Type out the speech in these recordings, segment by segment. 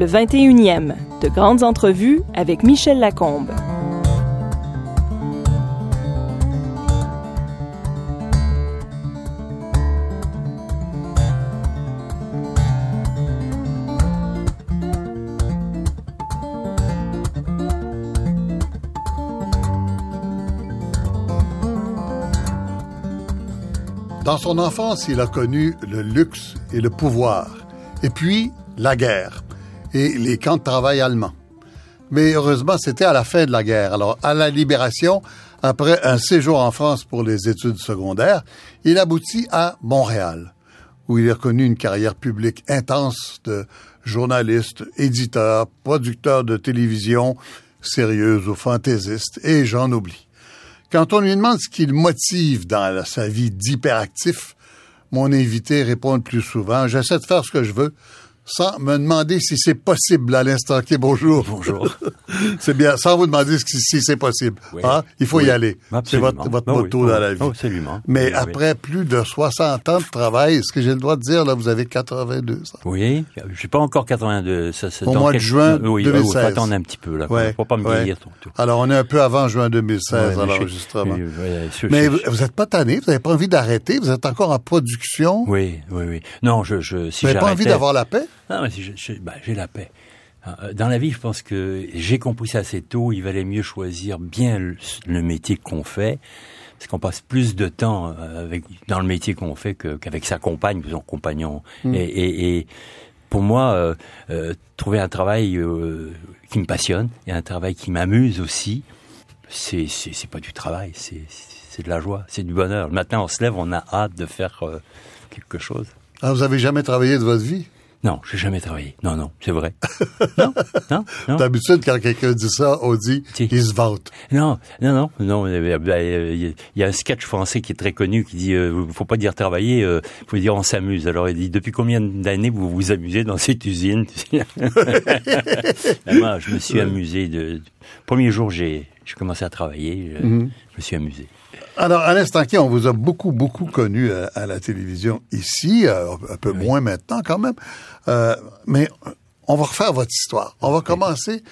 le 21e, de grandes entrevues avec Michel Lacombe. Dans son enfance, il a connu le luxe et le pouvoir, et puis la guerre et les camps de travail allemands. Mais heureusement, c'était à la fin de la guerre. Alors, à la libération, après un séjour en France pour les études secondaires, il aboutit à Montréal, où il a connu une carrière publique intense de journaliste, éditeur, producteur de télévision, sérieuse ou fantaisiste, et j'en oublie. Quand on lui demande ce qui le motive dans sa vie d'hyperactif, mon invité répond le plus souvent, j'essaie de faire ce que je veux, sans me demander si c'est possible à l'instant. OK, bonjour. Bonjour. c'est bien, sans vous demander si c'est possible. Oui. Hein? Il faut Oui. y aller. C'est votre, votre Ah oui, motto oui. dans la vie. Oh, absolument. Mais après plus de 60 ans de travail, est-ce que j'ai le droit de dire, là, vous avez 82 ans? Oui, je suis pas encore 82. Ça, Au mois de quelques- juin oui, 2016. Il faut attendre un petit peu là. Ouais, Faut pas me ouais. ton tout. Alors, on est un peu avant juin 2016 Ouais, à l'enregistrement. oui, oui, je- Mais vous, vous êtes pas tanné, vous n'avez pas envie d'arrêter, vous êtes encore en production? Oui, oui, oui. Non, je, je si vous n'avez pas envie d'avoir la paix? Non, mais je- je- ben, j'ai la paix. Euh, Dans la vie, je pense que j'ai compris ça assez tôt. Il valait mieux choisir bien le, le métier qu'on fait, parce qu'on passe plus de temps euh, avec dans le métier qu'on fait que- qu'avec sa compagne ou son compagnon. Mm. Et, et- et pour moi, euh, euh, trouver un travail euh, qui me passionne et un travail qui m'amuse aussi, c'est c'est c'est pas du travail, c'est c'est de la joie, c'est du bonheur. Le matin, on se lève, on a hâte de faire euh, quelque chose. Ah, vous avez jamais travaillé de votre vie? Non, j'ai jamais travaillé. Non, non, c'est vrai. non, non, non. D'habitude, quand quelqu'un dit ça, on dit Si. il se vante. Non, non, non, non. euh, ben, euh, Il y a un sketch français qui est très connu qui dit euh, faut pas dire travailler, euh, faut dire on s'amuse. Alors il dit depuis combien d'années vous vous amusez dans cette usine Moi, je me suis amusé. De, premier jour, j'ai j'ai commencé à travailler, je, je me suis amusé. Alors, à l'instant qui, on vous a beaucoup, beaucoup connu à, à la télévision ici, euh, un peu moins maintenant quand même. Euh, mais on va refaire votre histoire. On va commencer.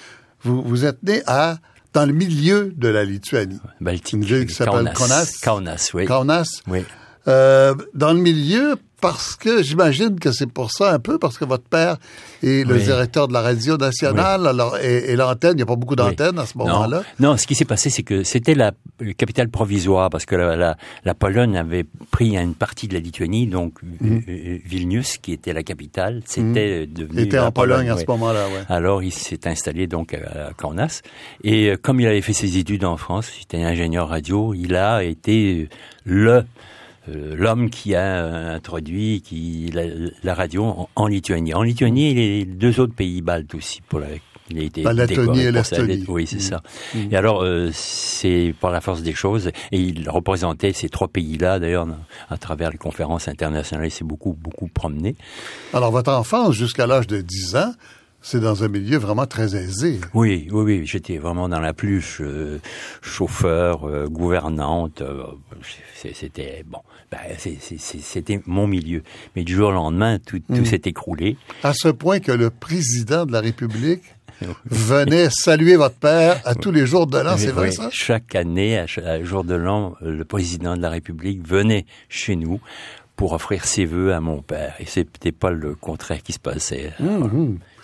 Vous, vous êtes né à dans le milieu de la Lituanie. Baltique. Une ville qui s'appelle Kaunas. Kaunas, oui. Kaunas. Oui. Euh, dans le milieu, parce que j'imagine que c'est pour ça un peu, parce que votre père est le Oui. directeur de la radio nationale, alors et, et l'antenne, il n'y a pas beaucoup d'antennes à ce moment-là. Non, non, ce qui s'est passé, c'est que c'était la capitale provisoire parce que la, la, la Pologne avait pris une partie de la Lituanie, donc Mhm. euh, Vilnius, qui était la capitale, c'était devenu Il était en Pologne à ouais. ce moment-là, ouais. Alors, il s'est installé donc à Kaunas. Et euh, comme il avait fait ses études en France, il était ingénieur radio, il a été le euh, l'homme qui a euh, introduit qui la, la radio en, en Lituanie. En Lituanie, et les deux autres pays baltes aussi pour la il a été La Lettonie décoré et l'Estonie. Oui, c'est ça. Et alors, euh, c'est par la force des choses, et il représentait ces trois pays-là, d'ailleurs, à travers les conférences internationales, il s'est beaucoup, beaucoup promené. Alors, votre enfance, jusqu'à l'âge de 10 ans, c'est dans un milieu vraiment très aisé. Oui, oui, oui, j'étais vraiment dans la pluche, euh, chauffeur, euh, gouvernante. euh, c'était bon, c'est- c'était mon milieu. Mais du jour au lendemain, tout, tout s'est écroulé. À ce point que le président de la République venait saluer votre père à tous les jours de l'an, c'est vrai Oui, ça? Chaque année, à, à jour de l'an, le président de la République venait chez nous pour offrir ses vœux à mon père. Et c'était pas le contraire qui se passait.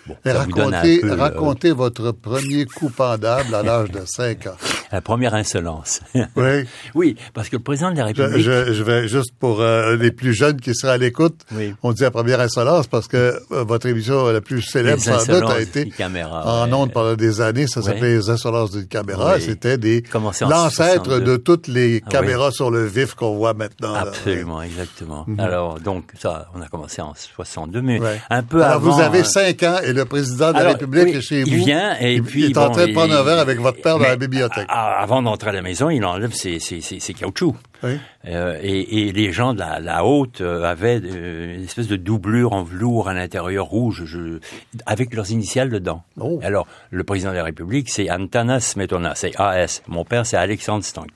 Bon, racontez, euh, racontez votre premier coup pendable à l'âge de 5 ans. la première insolence. Oui. oui, parce que le président de la République... je- je vais juste pour euh, les plus jeunes qui seraient à l'écoute, Oui. on dit la première insolence parce que euh, votre émission la plus célèbre Les sans doute a été caméra, en ondes pendant des années, ça Ouais. s'appelait les insolences d'une caméra, c'était des l'ancêtre 62. de toutes les Ah caméras sur le vif qu'on voit maintenant. là. Absolument, exactement. Alors, donc, ça, on a commencé en 62, mais Ouais. un peu Alors avant... vous avez euh, 5 ans et le président de la République oui, est chez vous. il vient et Il- puis, il est en train de prendre il- un verre avec votre père dans la bibliothèque. a- Avant d'entrer à la maison, il enlève ses, ses, ses, ses caoutchoucs. Oui. Euh, et, et les gens de la, la haute euh, avaient euh, une espèce de doublure en velours à l'intérieur rouge, je, avec leurs initiales dedans. Oh. Alors, le président de la République, c'est Antanas Smetona, c'est AS. Mon père, c'est Alexandre Stank.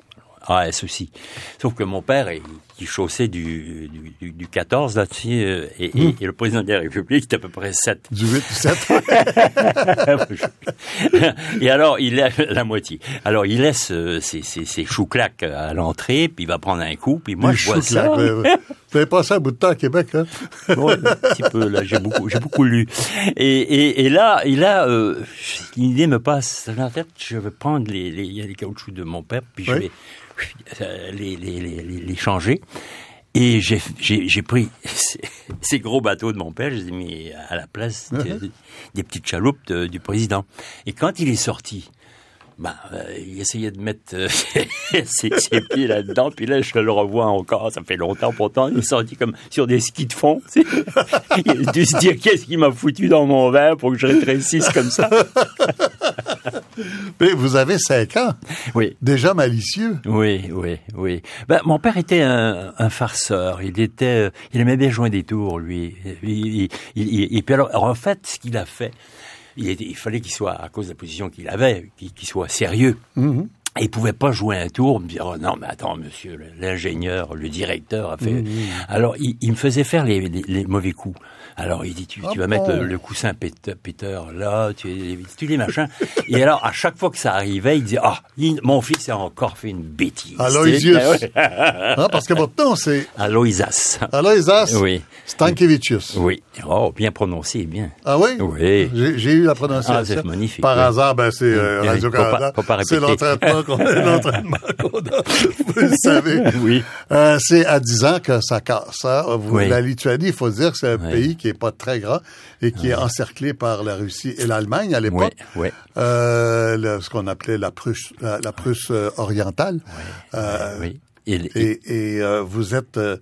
AS aussi. Sauf que mon père, il, qui chaussait du, du, du 14 là, tu sais, euh, et, et, et, le président de la République était à peu près 7. Du 8 ou 7. et alors, il lève la moitié. Alors, il laisse euh, ses, ses, ses chouclacs à l'entrée, puis il va prendre un coup, puis moi, Les je vois ça. Vous avez passé un bout de temps à Québec, hein? Ouais, un petit peu là, j'ai beaucoup, j'ai beaucoup lu. Et, et, et là, et là, euh, une idée me passe dans la tête. Je vais prendre les, les, a les caoutchoucs de mon père, puis je Oui. vais euh, les, les, les, les changer. Et j'ai, pris ces, ces gros bateaux de mon père, je les ai mis à la place de- des petites chaloupes de- du président. Et quand il est sorti, ben, euh, il essayait de mettre euh, ses, ses pieds là-dedans, puis là, je le revois encore, ça fait longtemps pourtant, il est sorti comme sur des skis de fond. tu sais. Il a dû se dire, qu'est-ce qu'il m'a foutu dans mon verre pour que je rétrécisse comme ça? Mais vous avez 5 ans. Oui. Déjà malicieux. Oui, oui, oui. Ben, mon père était un, un farceur. Il était, euh, il aimait bien jouer des tours, lui. Il, il- il- il- et puis alors, en fait, ce qu'il a fait, il, était- il fallait qu'il soit, à cause de la position qu'il avait, qu'il soit sérieux. Mhm. Et il pouvait pas jouer un tour, me dire oh non mais attends monsieur l'ingénieur, le directeur a fait. Alors il, il me faisait faire les, les- les mauvais coups. Alors il dit tu, Ah tu vas mettre le, le coussin Peter, Peter là, tu, tu les machins. Et alors à chaque fois que ça arrivait, il disait ah il- mon fils a encore fait une bêtise. Aloysius. Ouais. Hein, parce que votre nom, c'est Aloysas. Aloysas Oui. Stankiewicz. Oui. Oh bien prononcé, bien. Ah oui? Oui. J'ai eu la prononciation. Ah, c'est magnifique, Par oui. hasard, ben c'est euh, faut pas C'est l'entraînement qu'on l'entraînement qu'on a. Vous le savez. Oui. Euh, c'est à 10 ans que ça casse. hein. Vous- Oui. La Lituanie, il faut dire que c'est un Oui. pays qui est pas très grand et qui est encerclé par la Russie et l'Allemagne à l'époque. oui. Euh, le- ce qu'on appelait la Prusse, la, la Prusse euh, orientale. Euh, Oui. Et, et- Et, et, euh, vous êtes euh,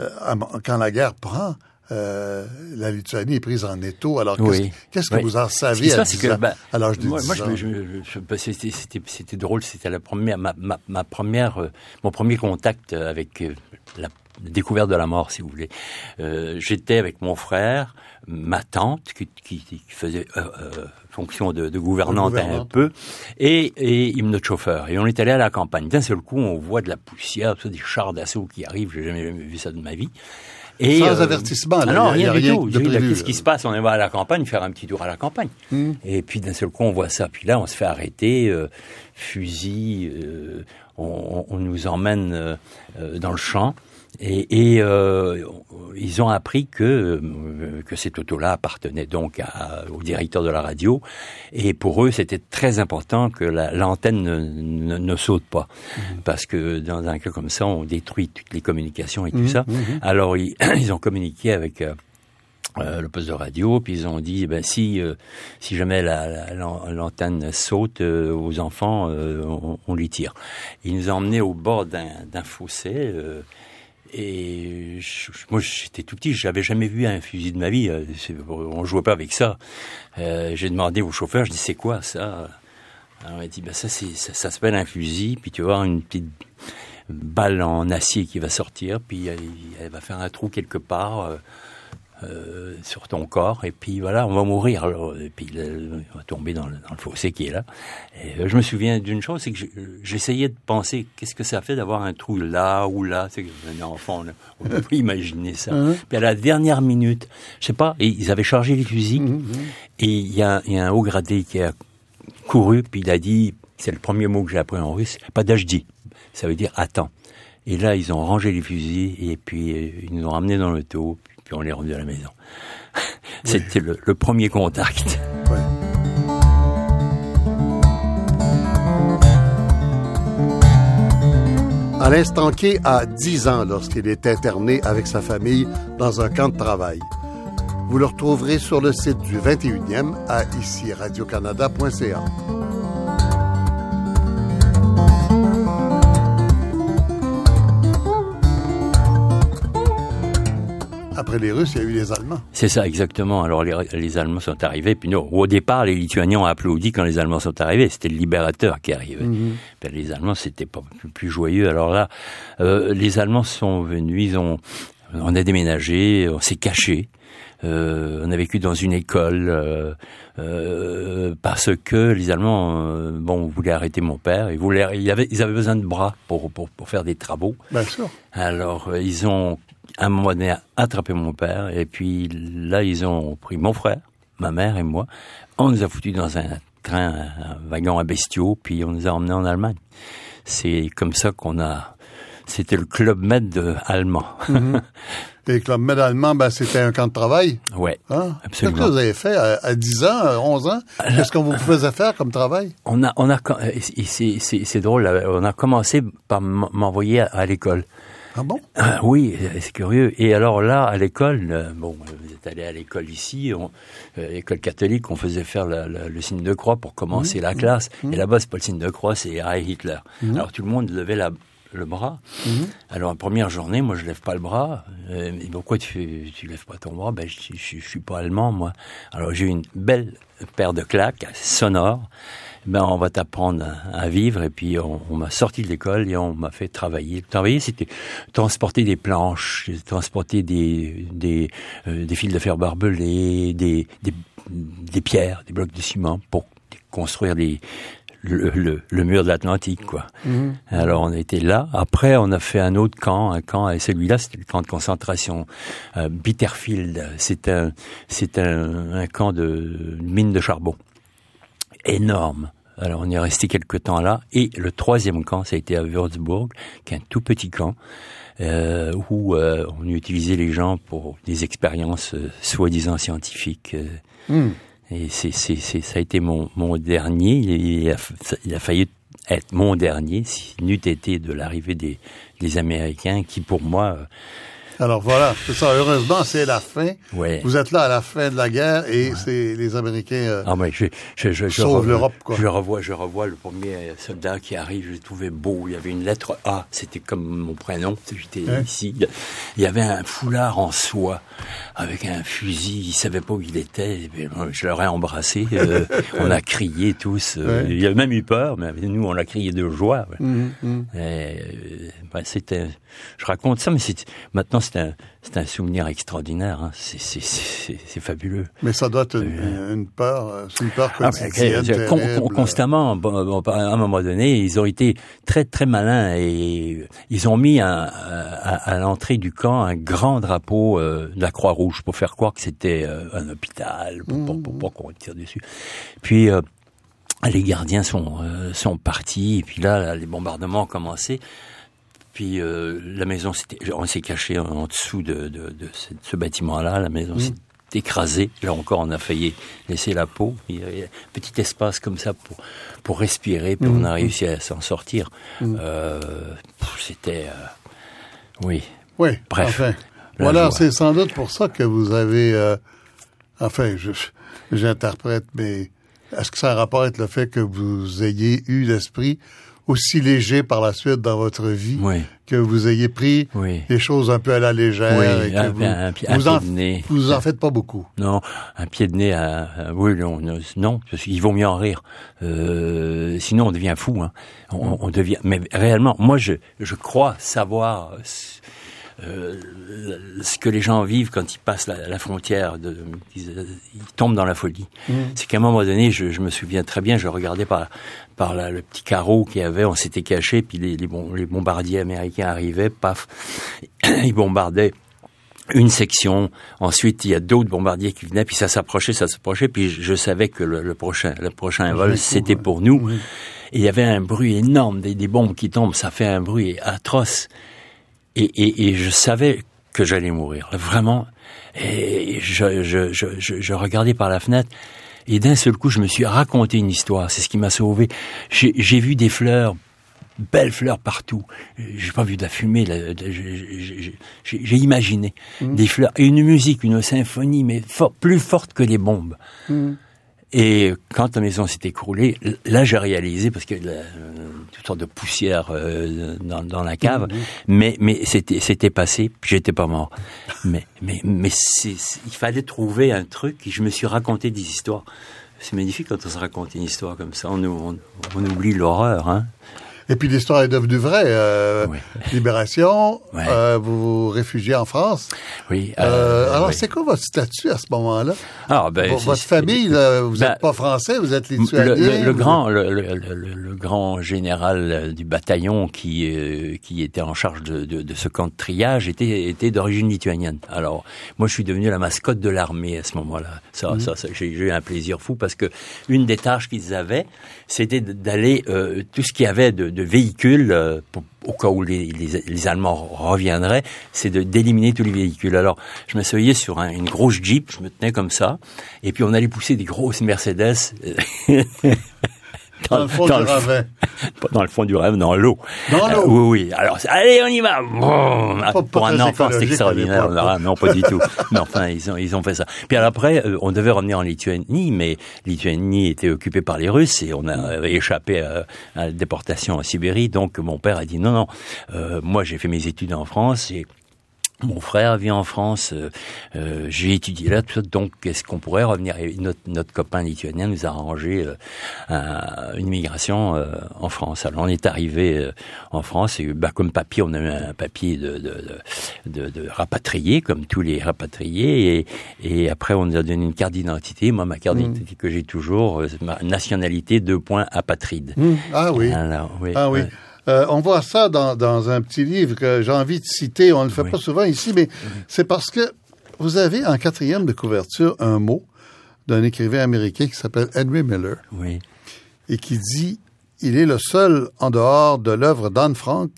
euh, quand la guerre prend, euh, la Lituanie est prise en étau. Alors qu'est-ce Oui. que- qu'est-ce que Oui. vous en qui se à passe, 10 c'est que, ben, à l'âge de moi, 10 moi, je, ans? je- je- ben, c'était, drôle. C'était la première, ma, ma, ma première, euh, mon premier contact avec euh, la découverte de la mort, si vous voulez. Euh, j'étais avec mon frère, ma tante, qui, qui, qui faisait euh, euh, fonction de, de gouvernante un peu, et, et il notre chauffeur. Et on est allé à la campagne. D'un seul coup, on voit de la poussière, des chars d'assaut qui arrivent. J'ai jamais vu ça de ma vie. Et, Sans avertissement, là, non, il y a- rien a du rien tout. prévu, Qu'est-ce qui se passe? On va à la campagne, faire un petit tour à la campagne. Hmm. Et puis d'un seul coup, on voit ça. Puis là, on se fait arrêter, euh, fusil, euh, on, on nous emmène euh, euh, dans le champ. Et, et, euh, ils ont appris que euh, que cette auto-là appartenait donc à- au directeur de la radio. Et pour eux, c'était très important que la- l'antenne ne, ne, ne saute pas, parce que dans un cas comme ça, on détruit toutes les communications et tout ça. Alors ils, ils ont communiqué avec euh, euh, le poste de radio, puis ils ont dit, ben si euh, si jamais la- la- l'an- l'antenne saute euh, aux enfants, on, on les tire. Ils nous ont emmenés au bord d'un fossé. Et moi, j'étais tout petit, j'avais jamais vu un fusil de ma vie. euh, On jouait pas avec ça. Euh, J'ai demandé au chauffeur, je dis c'est quoi ça? Alors il m'a dit ben ça ça, s'appelle un fusil, puis tu avoir une petite balle en acier qui va sortir, puis elle, elle va faire un trou quelque part. euh, euh, sur ton corps et puis voilà on va mourir alors. et puis on va tomber dans le, dans le fossé qui est là. Et euh, je me souviens d'une chose c'est que j'essayais de penser qu'est-ce que ça fait d'avoir un trou là ou là c'est que un enfant on, on peut plus imaginer ça. Puis à la dernière minute je sais pas et ils avaient chargé les fusils et il y a, il y a un haut gradé qui a couru puis il a dit c'est le premier mot que j'ai appris en russe pas d'ajdi ça veut dire attends. Et là, ils ont rangé les fusils et puis euh, ils nous ont ramenés dans l'auto, puis on les revenus à la maison. C'était le, le premier contact. Ouais. Alain Stanquier a 10 ans lorsqu'il est interné avec sa famille dans un camp de travail. Vous le retrouverez sur le site du 21e à ici radiocanada.ca. Après les Russes, il y a eu les Allemands. C'est ça, exactement. Alors les, les Allemands sont arrivés, puis nous, au départ, les Lituaniens ont applaudi quand les Allemands sont arrivés. C'était le libérateur qui arrivait. Puis les Allemands, c'était pas plus- joyeux. Alors là, euh, les Allemands sont venus, ils ont, on a déménagé, on s'est caché. Euh, on a vécu dans une école euh, euh, parce que les Allemands, bon, voulaient arrêter mon père. Ils voulaient, ils avaient, ils avaient besoin de bras pour pour, pour faire des travaux. Bien sûr. Alors ils ont à un moment donné attrapé mon père et puis là ils ont pris mon frère, ma mère et moi. On nous a foutus dans un train, un wagon à bestiaux, puis on nous a emmenés en Allemagne. C'est comme ça qu'on a. C'était le club med de allemand. Et Club Med allemand, ben, c'était un camp de travail. ouais. Hein? Absolument. Qu'est-ce que vous avez fait à, à 10 ans, à 11 ans? Qu'est-ce qu'on vous faisait faire comme travail? On a, on a, c'est, drôle. On a commencé par m'envoyer à, à l'école. Ah bon? Ah, oui, c'est curieux. Et alors là, à l'école, euh, bon, vous êtes allé à l'école ici, on, euh, l'école catholique, on faisait faire la- la- le signe de croix pour commencer la classe. Et là-bas, c'est pas le signe de croix, c'est Heil Hitler. Alors tout le monde levait la- le bras. Alors la première journée, moi, je lève pas le bras. Euh, mais pourquoi tu, tu lèves pas ton bras? Ben, je, je, je suis pas allemand, moi. Alors j'ai eu une belle paire de claques sonores. Ben, on va t'apprendre à, à vivre. Et puis, on, on m'a sorti de l'école et on m'a fait travailler. Travailler, c'était transporter des planches, transporter des, des, euh, des fils de fer barbelés, des, des, des pierres, des blocs de ciment pour construire les, le, le, le mur de l'Atlantique, quoi. Alors, on était là. Après, on a fait un autre camp, un camp, et celui-là, c'était le camp de concentration. Euh, Bitterfield, c'est un, c'est un, un camp de mine de charbon énorme. Alors on est resté quelque temps là. Et le troisième camp, ça a été à Würzburg, qui est un tout petit camp, euh, où euh, on utilisait les gens pour des expériences euh, soi-disant scientifiques. euh. Et c'est, c'est, c'est, ça a été mon, mon dernier. Il a, il a failli être mon dernier, si n'eût été de l'arrivée des, des Américains, qui pour moi, Alors voilà, c'est ça. Heureusement, c'est la fin. ouais. Vous êtes là à la fin de la guerre et c'est les Américains. euh, Ah mais je, je, je, je Sauve revois- l'Europe, quoi. Je revois, je revois le premier soldat qui arrive, je le trouvais beau. Il y avait une lettre A, c'était comme mon prénom. J'étais ici. Il y avait un foulard en soie avec un fusil. Il savait pas où il était. Je l'aurais embrassé. euh, on a crié tous. euh, Ouais. Il a même eu peur, mais nous on a crié de joie. ouais. hum, hum. Euh, ben, c'était, je raconte ça, mais maintenant c'est un, souvenir extraordinaire. Hein. C'est, fabuleux. Mais ça doit être une, une euh, c'est une peur Ah, quotidienne. con- con- constamment, bon, bon, à un moment donné, ils ont été très très malins et ils ont mis un- à, à l'entrée du camp un grand drapeau euh, de la Croix-Rouge pour faire croire que c'était euh, un hôpital, pour, pour, pour, pour qu'on tire dessus. Puis euh, les gardiens sont sont partis et puis là, les bombardements ont commencé. Puis euh, la maison, on s'est caché en, dessous de, de, de ce, bâtiment-là. La maison s'est écrasée. Là encore, on a failli laisser la peau. Il y avait un petit espace comme ça pour pour respirer. Puis on a réussi à s'en sortir. Euh, pff, C'était euh, oui. Oui, Bref, enfin. Voilà, c'est sans doute pour ça que vous avez... euh, enfin, j'interprète, mais est-ce que ça a rapport avec le fait que vous ayez eu l'esprit aussi léger par la suite dans votre vie, Oui. que vous ayez pris Oui. les choses un peu à la légère Oui, et que un- vous, un vous, en, de nez. vous en faites pas beaucoup. Non, un pied de nez à, à- oui, non, non, non, parce qu'il vaut mieux en rire. Euh, sinon, on devient fou. Hein. On, on devient. Mais réellement, moi, je, je crois savoir ce- euh, ce que les gens vivent quand ils passent la, la frontière. De, ils, ils tombent dans la folie. C'est qu'à un moment donné, je, je me souviens très bien, je regardais par par la- le petit carreau qu'il y avait, on s'était caché, puis les, les, bom- les bombardiers américains arrivaient, paf, ils bombardaient une section. Ensuite, il y a d'autres bombardiers qui venaient, puis ça s'approchait, ça s'approchait, puis je, je savais que le, le prochain, le prochain vol, c'était pour nous. Et il y avait un bruit énorme, des, des bombes qui tombent, ça fait un bruit atroce. Et, et, et je savais que j'allais mourir, vraiment. Et je, je, je, je, je regardais par la fenêtre. Et d'un seul coup, je me suis raconté une histoire. C'est ce qui m'a sauvé. J'ai vu des fleurs belles fleurs partout. J'ai pas vu de la fumée. j'ai- imaginé des fleurs et une musique, une symphonie, mais fort- plus forte que les bombes. Et quand la maison s'est écroulée, là j'ai réalisé parce que la, euh, toutes sortes de poussière euh, dans, dans la cave, mais mais c'était c'était passé, puis j'étais pas mort. Mais mais mais il fallait trouver un truc. Et je me suis raconté des histoires. C'est magnifique quand on se raconte une histoire comme ça. On, on, on oublie l'horreur, hein. Et puis l'histoire est devenue vraie. Euh, Oui. Libération, Ouais. euh, vous vous réfugiez en France. Oui. Euh, alors, oui. c'est quoi votre statut à ce moment-là? Alors, ben, Vo- c'est- votre famille, là, vous Ben, n'êtes pas français, vous êtes lituanien. le- grand, le, grand général du bataillon qui qui était en charge de, de, de ce camp de triage était était d'origine lituanienne. Alors moi je suis devenu la mascotte de l'armée à ce moment-là. Ça, Mhm. ça, ça, j'ai eu un plaisir fou parce que une des tâches qu'ils avaient, c'était d'aller tout ce qu'il y avait de, de véhicules euh, au cas où les, Allemands reviendraient, c'est de d'éliminer tous les véhicules. Alors, je m'asseyais sur un- une grosse Jeep, je me tenais comme ça, et puis on allait pousser des grosses Mercedes euh, Dans le fond dans du le- pas dans le fond du rêve, dans l'eau. Dans l'eau? Euh, oui, oui. Alors, allez, on y va. Pas- pas Pour un enfant, c'est extraordinaire. Ah, non, pas du tout. Mais enfin, ils ont, ils ont fait ça. Puis alors après, euh, on devait revenir en Lituanie, mais Lituanie était occupée par les Russes et on a échappé à, à la déportation en Sibérie. Donc, mon père a dit non, non. euh, moi, j'ai fait mes études en France et mon frère vit en France, euh, euh, j'ai étudié là, tout donc est-ce qu'on pourrait revenir? Et notre, notre copain lituanien nous a arrangé euh, un- une migration euh, en France. Alors on est arrivé euh, en France et bah, comme papier, on a eu un papier de, de, de, de, rapatrié, comme tous les rapatriés, et, et après on nous a donné une carte d'identité. Moi, ma carte d'identité que j'ai toujours, euh, c'est ma nationalité, deux points apatride. Hum, Ah oui. Alors, oui, Ah oui. Euh, on voit ça dans, dans un petit livre que j'ai envie de citer. On ne le fait Oui. pas souvent ici, mais c'est parce que vous avez en quatrième de couverture un mot d'un écrivain américain qui s'appelle Henry Miller oui. et qui dit il est le seul en dehors de l'œuvre d'Anne Frank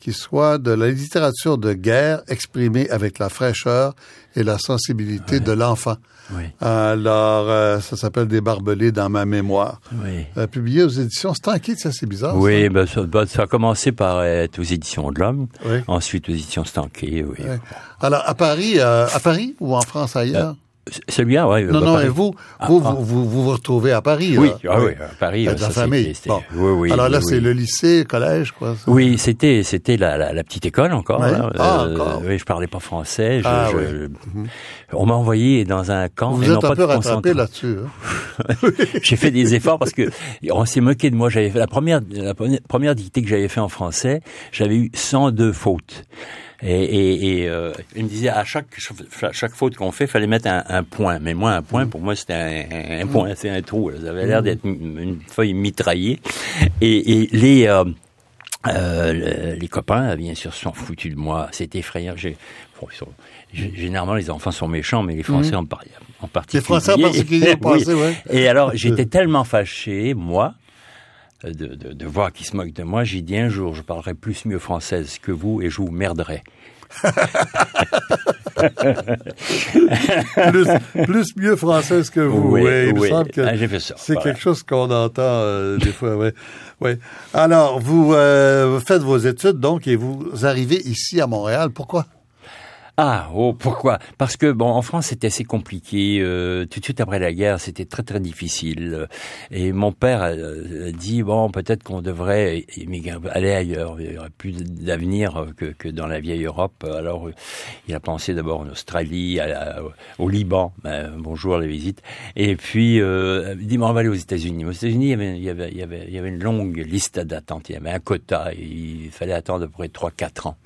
qui soit de la littérature de guerre exprimée avec la fraîcheur et la sensibilité de l'enfant. Oui. Alors, euh, ça s'appelle Des barbelés dans ma mémoire. Oui. Euh, publié aux éditions Stanky, ça c'est bizarre. Oui, ben, ça, ben, ça a commencé par être aux éditions de l'Homme, Oui. ensuite aux éditions Stanquet, oui. ça. Alors, à Paris, euh, à Paris ou en France ailleurs? Celui-là, oui. non, non, pareil. et vous, Ah, vous, ah. vous, vous, vous retrouvez à Paris. Oui, là. ah oui, à Paris. Avec ça, la famille. Bon. Oui, oui. Alors là, oui, c'est oui. le lycée, collège, quoi. ça? Oui, c'était c'était la, la, la petite école encore. Ouais. là. Ah, encore. Oui, je parlais pas français. Je, Ah, je- oui. On m'a envoyé dans un camp. Vous et êtes non un pas peu rattrapé là-dessus. hein? J'ai fait des efforts parce que on s'est moqué de moi. J'avais fait la première la première dictée que j'avais fait en français. J'avais eu 102 fautes. Et, et, et euh, il me disait à chaque à chaque faute qu'on fait, fallait mettre un, un point. Mais moi, un point pour moi, c'était un, un point, c'est un trou. là. Ça avait l'air d'être une, feuille mitraillée. Et, et les euh, euh, le- les copains, bien sûr, se sont foutus de moi. C'était effrayant. J'ai, bon, ils sont- g- généralement, les enfants sont méchants, mais les Français en, par- en particulier. Les Français en particulier, Oui. ont passé, ouais. Et alors, j'étais tellement fâché, moi, de, de, de voir qu'ils se moquent de moi. J'ai dit un jour, je parlerai plus mieux française que vous et je vous merderai. plus, plus mieux française que vous. Oui, Oui, il me oui. semble que Ah, j'ai fait ça, c'est voilà. quelque chose qu'on entend euh, des fois. Ouais. Ouais. Alors, vous, euh, vous faites vos études, donc, et vous arrivez ici à Montréal. Pourquoi? Ah, oh, pourquoi? Parce que bon, en France, c'était assez compliqué. euh, tout de suite après la guerre, c'était très très difficile. euh, Et mon père a, a dit bon, peut-être qu'on devrait aller ailleurs. Il y aurait plus d'avenir euh, que, que dans la vieille Europe. Alors, euh, il a pensé d'abord en Australie, au Liban. Ben, bonjour les visites. Et puis, euh, il dit bon, on va aller aux États-Unis. Aux États-Unis, il il il il y avait une longue liste d'attente. Il y avait un quota. Il fallait attendre à peu près trois quatre ans.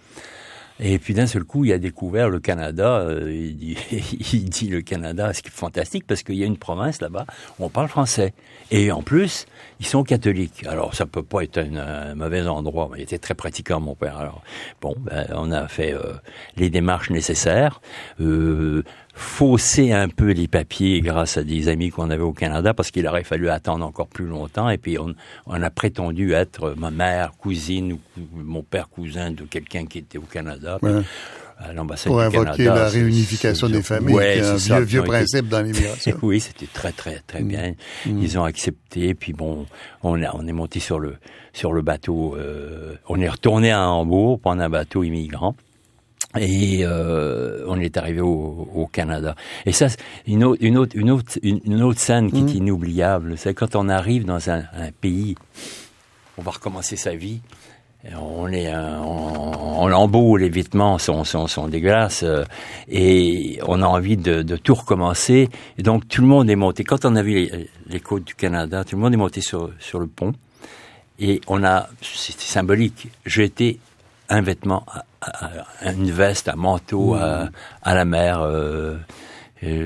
Et puis d'un seul coup, il a découvert le Canada. euh, il, dit, il dit le Canada, ce qui est fantastique parce qu'il y a une province là-bas où on parle français. Et en plus, ils sont catholiques. Alors ça peut pas être un, un mauvais endroit. Il était très pratiquant, mon père. Alors bon, ben, on a fait euh, les démarches nécessaires. Euh, fausser un peu les papiers grâce à des amis qu'on avait au Canada parce qu'il aurait fallu attendre encore plus longtemps et puis on, on a prétendu être ma mère cousine ou mon père cousin de quelqu'un qui était au Canada Ouais. à Pour invoquer Canada, la réunification des familles, Ouais, qui est un ça, vieux, principe dans l'immigration. oui, c'était très très très bien. Ils ont accepté. Puis bon, on, a, on est monté sur le sur le bateau. euh, on est retourné à Hambourg prendre un bateau immigrant. Et euh, on est arrivé au, au Canada. Et ça, une autre, une autre, une autre, une, une autre scène qui est inoubliable, c'est quand on arrive dans un, un pays, on va recommencer sa vie. On est en, en lambeaux, les vêtements sont, sont, sont dégueulasses euh, et on a envie de, de tout recommencer. Et donc tout le monde est monté. Quand on a vu les, les côtes du Canada, tout le monde est monté sur, sur le pont. Et on a, c'était symbolique. J'ai été un vêtement, une veste, un manteau à, à, la mer. Euh,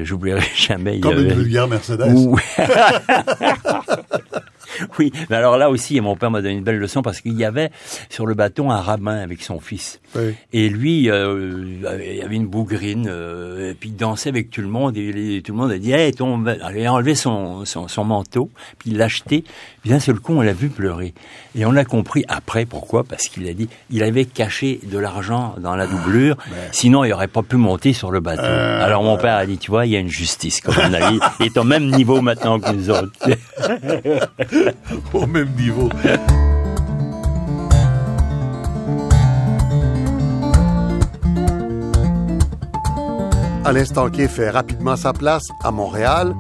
J'oublierai jamais. Comme une vulgaire Mercedes. oui, mais alors là aussi, mon père m'a donné une belle leçon parce qu'il y avait sur le bateau un rabbin avec son fils. Et lui, euh, il avait une bougrine, euh, et puis il dansait avec tout le monde, et tout le monde a dit, hey, ton, il a enlevé son, son, son manteau, puis il l'a acheté, puis d'un seul coup, on l'a vu pleurer. Et on a compris après pourquoi, parce qu'il a dit, il avait caché de l'argent dans la doublure, ah, sinon il n'aurait pas pu monter sur le bateau. Euh, alors mon père a dit, tu vois, il y a une justice, comme on a dit, il est au même niveau maintenant que nous autres. au même niveau. Alain Stanquet fait rapidement sa place à Montréal,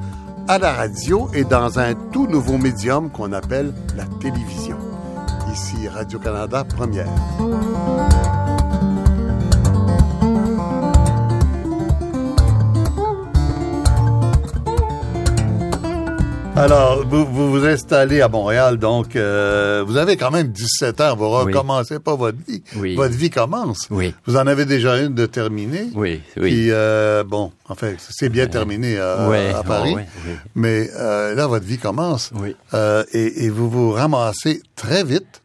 à la radio et dans un tout nouveau médium qu'on appelle la télévision. Ici Radio-Canada Première. Alors, vous, vous installez à Montréal, donc euh, vous avez quand même 17 ans. Vous recommencez pas votre vie. Votre vie commence. Oui. Vous en avez déjà une de terminée. Oui, oui. Puis, euh, bon, en fait, c'est bien terminé à, Paris. mais euh, là, votre vie commence. Oui. Et, et, vous vous ramassez très vite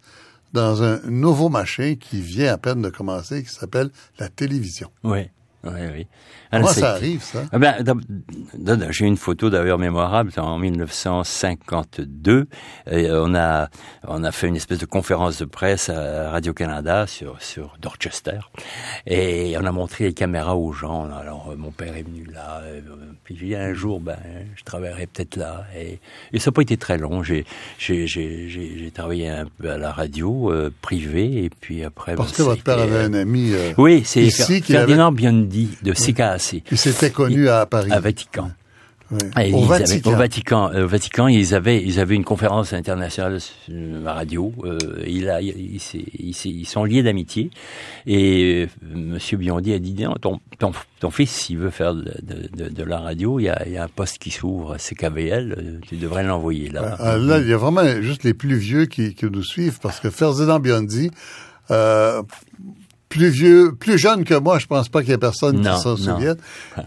dans un nouveau machin qui vient à peine de commencer, qui s'appelle la télévision. Oui. Oui, oui. Comment ça arrive, ça? Ah ben, J'ai une photo d'ailleurs mémorable, en 1952. Et on, a, on a fait une espèce de conférence de presse à Radio-Canada sur, sur Dorchester. Et on a montré les caméras aux gens. Alors, euh, mon père est venu là. Euh, puis j'ai dit, un jour, ben, je travaillerai peut-être là. Et, et ça n'a pas été très long. J'ai travaillé un peu à la radio euh, privée. Et puis après... Parce ben, que votre père avait un ami Oui, c'est Ferdinand Biondi de CKAC. Ils s'étaient connus à Paris. À Vatican. au, Vatican. au, Vatican. au Vatican, ils avaient, ils avaient une conférence internationale à radio. Euh, il a, ils, ils, sont liés d'amitié. Et euh, Monsieur Biondi a dit ton, ton, ton, fils, s'il veut faire de, de, de, la radio, il y, a, il y, a, un poste qui s'ouvre, c'est KVL. Euh, tu devrais l'envoyer là. Ah, là, il y a vraiment juste les plus vieux qui, qui nous suivent parce que Ferdinand Biondi. Euh, plus vieux, plus jeune que moi, je pense pas qu'il y ait personne qui s'en souvienne.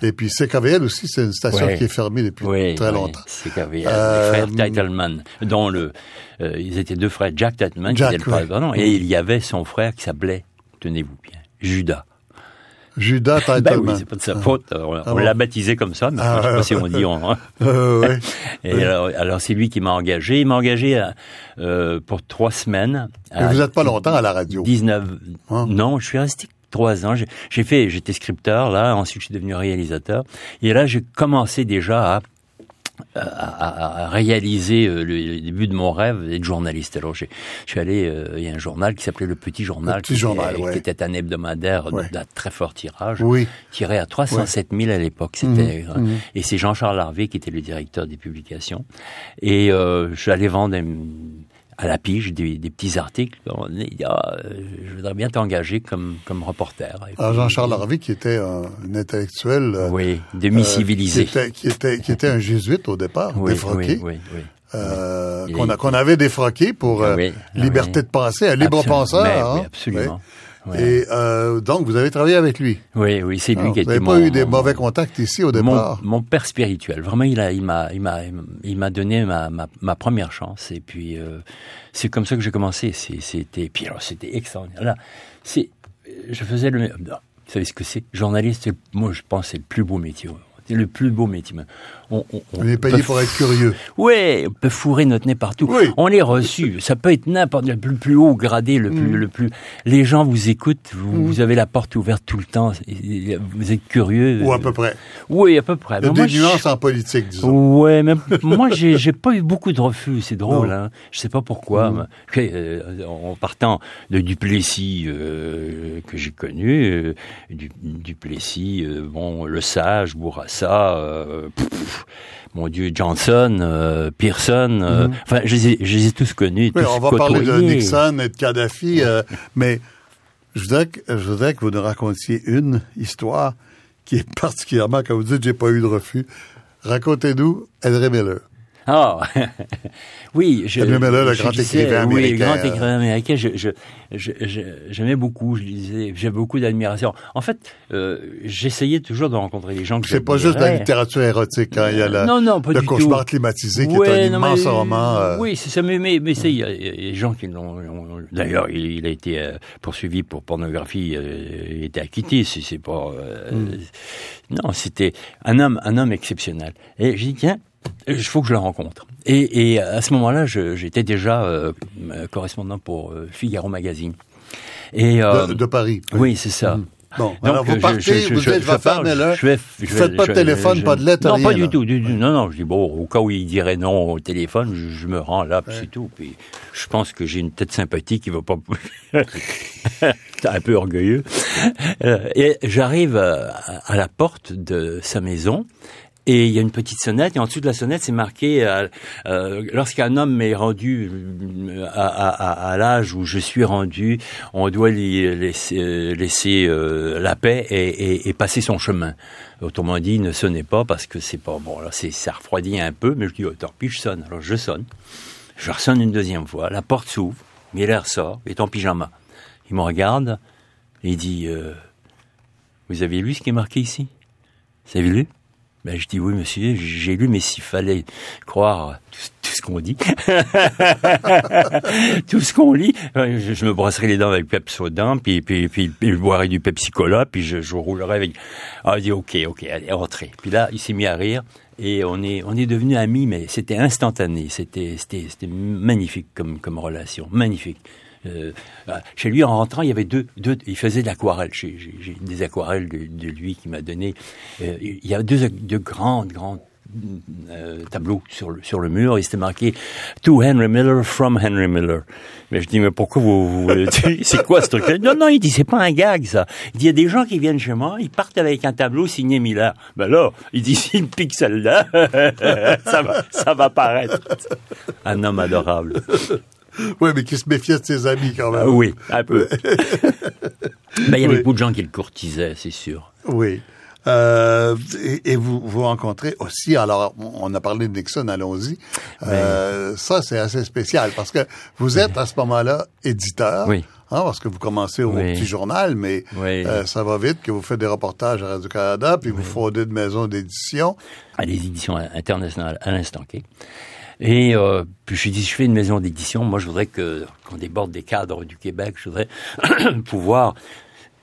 Et puis CKVL aussi, c'est une station qui est fermée depuis très longtemps. CKVL, euh, les frères dont le, euh, ils étaient deux frères, Jack Teitelman, qui était le et il y avait son frère qui s'appelait, tenez-vous bien, Judas. Judas Teitelman. Ben oui, c'est pas de sa faute. On, ah l'a baptisé comme ça, mais je sais pas si on dit. On, hein. Et alors, alors c'est lui qui m'a engagé. Il m'a engagé euh, pour trois semaines. Mais vous n'êtes pas longtemps à la radio? 19. Hein? Non, je suis resté trois ans. J'ai fait, j'étais scripteur là, ensuite je suis devenu réalisateur. Et là, j'ai commencé déjà à à, à, réaliser euh, le, début de mon rêve d'être journaliste. Alors, je suis allé, euh, il y a un journal qui s'appelait Le Petit Journal, qui, journal était, qui, était, un hebdomadaire d'un très fort tirage, oui. tiré à 307 000 à l'époque. C'était mmh, mmh. et c'est Jean-Charles Harvey qui était le directeur des publications. Et euh, allé vendre à la pige des, des petits articles. On dit, ah, je voudrais bien t'engager comme, comme reporter. Ah, Jean-Charles Harvey, qui était un, intellectuel. Euh, oui, demi-civilisé. Euh, qui, était, qui, était, un jésuite au départ, défroqué. Oui, oui, euh, qu'on avait défroqué pour euh, liberté de penser, un libre penseur. Hein, oui, Et euh, donc, vous avez travaillé avec lui. Oui, oui, c'est lui qui a été Vous n'avez pas eu des mauvais contacts ici au départ. Mon, mon, père spirituel. Vraiment, il a, il m'a, il m'a, il m'a donné ma, ma, ma, première chance. Et puis, euh, c'est comme ça que j'ai commencé. C'était, puis alors, c'était extraordinaire. Là, c'est, je faisais le. Vous savez ce que c'est? Journaliste, moi, je pense, c'est le plus beau métier. C'est le plus beau métier on, on, on est payé pour être curieux. Oui, on peut fourrer notre nez partout. On est reçu. Ça peut être n'importe le plus, plus haut gradé, le plus, mm. le plus. Les gens vous écoutent. Vous, mm. vous, avez la porte ouverte tout le temps. Vous êtes curieux. Ou à peu près. Oui, à peu près. Il y a des nuances en politique, disons. Ouais, mais moi, j'ai, pas eu beaucoup de refus. C'est drôle. Hein. Je sais pas pourquoi. Mm. Euh, en partant de Duplessis euh, que j'ai connu, euh, du, Duplessis, bon, le Sage, Bourassa. Euh, mon Dieu, Johnson, euh, Pearson, euh, mhm. enfin, je les, ai, tous connus. Oui, on va parler de Nixon et de Kadhafi, mais je voudrais, que, je voudrais que vous nous racontiez une histoire qui est particulièrement, quand vous dites j'ai pas eu de refus, racontez-nous Henry Miller. Ah, oui. Je, Henry Miller, le grand écrivain américain. Oui, le grand écrivain américain. Je, je, j'aimais beaucoup, je lisais, j'ai beaucoup d'admiration. En fait, euh, j'essayais toujours de rencontrer des gens que C'est pas juste la littérature érotique, hein. il y a la, non, non, pas le cauchemar climatisé qui est un immense roman. Euh. Oui, c'est ça, mais, mais, mais il y, a des gens qui l'ont... D'ailleurs, il, a été euh, poursuivi pour pornographie, il était acquitté, c'est pas... Hmm. Non, c'était un homme, un homme exceptionnel. Et j'ai dit, tiens, il faut que je le rencontre. Et, et à ce moment-là, j'étais déjà euh, correspondant pour euh, Figaro Magazine. Et, euh, de, Paris. Oui, c'est ça. Mmh. Bon, Donc, alors vous partez, je, vous êtes votre là. Je, vous faites pas de téléphone, pas de lettre, Non, rien, pas du tout, du, Non, non, je dis, bon, au cas où il dirait non au téléphone, je, me rends là, puis c'est tout. Puis je pense que j'ai une tête sympathique qui va pas... un peu orgueilleux. et j'arrive à la porte de sa maison, et il y a une petite sonnette, et en dessous de la sonnette, c'est marqué euh, euh, lorsqu'un homme est rendu euh, à, à, à l'âge où je suis rendu, on doit lui laisser, laisser la paix et, et, et, passer son chemin. Autrement dit, ne sonnez pas parce que c'est pas bon. Là, c'est ça refroidit un peu, mais je dis oh, tant pis, je sonne. Alors je sonne, je ressonne une deuxième fois. La porte s'ouvre, Miller sort, il est en pyjama. Il me regarde, il dit vous avez lu ce qui est marqué ici? Vous avez lu? Ben, je dis oui, monsieur, j'ai lu, mais s'il fallait croire tout, ce qu'on dit, tout ce qu'on lit, euh, je, me brasserai les dents avec Pepsodent, puis, puis, puis, puis je boirai du Pepsi Cola, puis je, je roulerai avec. Ah, il dit ok, ok, allez, rentrez. Puis là, il s'est mis à rire et on est on est devenus amis, mais c'était instantané, c'était c'était c'était magnifique comme comme relation, magnifique. Euh, bah, chez lui, en rentrant, il y avait deux, deux il faisait de l'aquarelle. J'ai, des aquarelles de, de lui qui m'a donné. Euh, il y a deux, deux grandes, grandes euh, tableaux sur le, sur le mur. Il s'était marqué To Henry Miller, from Henry Miller. Mais je dis, mais pourquoi vous, vous c'est quoi ce truc-là? Non, non, il dit, c'est pas un gag, ça. Il dit, il y a des gens qui viennent chez moi, ils partent avec un tableau signé Miller. Ben là, il dit, s'il pique celle-là, ça va, ça va paraître. Un homme adorable. Oui, mais qui se méfiait de ses amis quand même. oui, un peu. ben, il y avait beaucoup de gens qui le courtisaient, c'est sûr. Oui. Euh, et, vous vous rencontrez aussi, alors on a parlé de Nixon, allons-y. Euh, ça, c'est assez spécial parce que vous êtes à ce moment-là éditeur. Oui. Hein, parce que vous commencez au petit journal, mais euh, ça va vite que vous faites des reportages à Radio-Canada, puis vous fondez de maisons d'édition. À des éditions internationales à l'instant T. Et euh, puis je dit, je fais une maison d'édition. Moi, je voudrais que qu'on déborde des cadres du Québec. Je voudrais pouvoir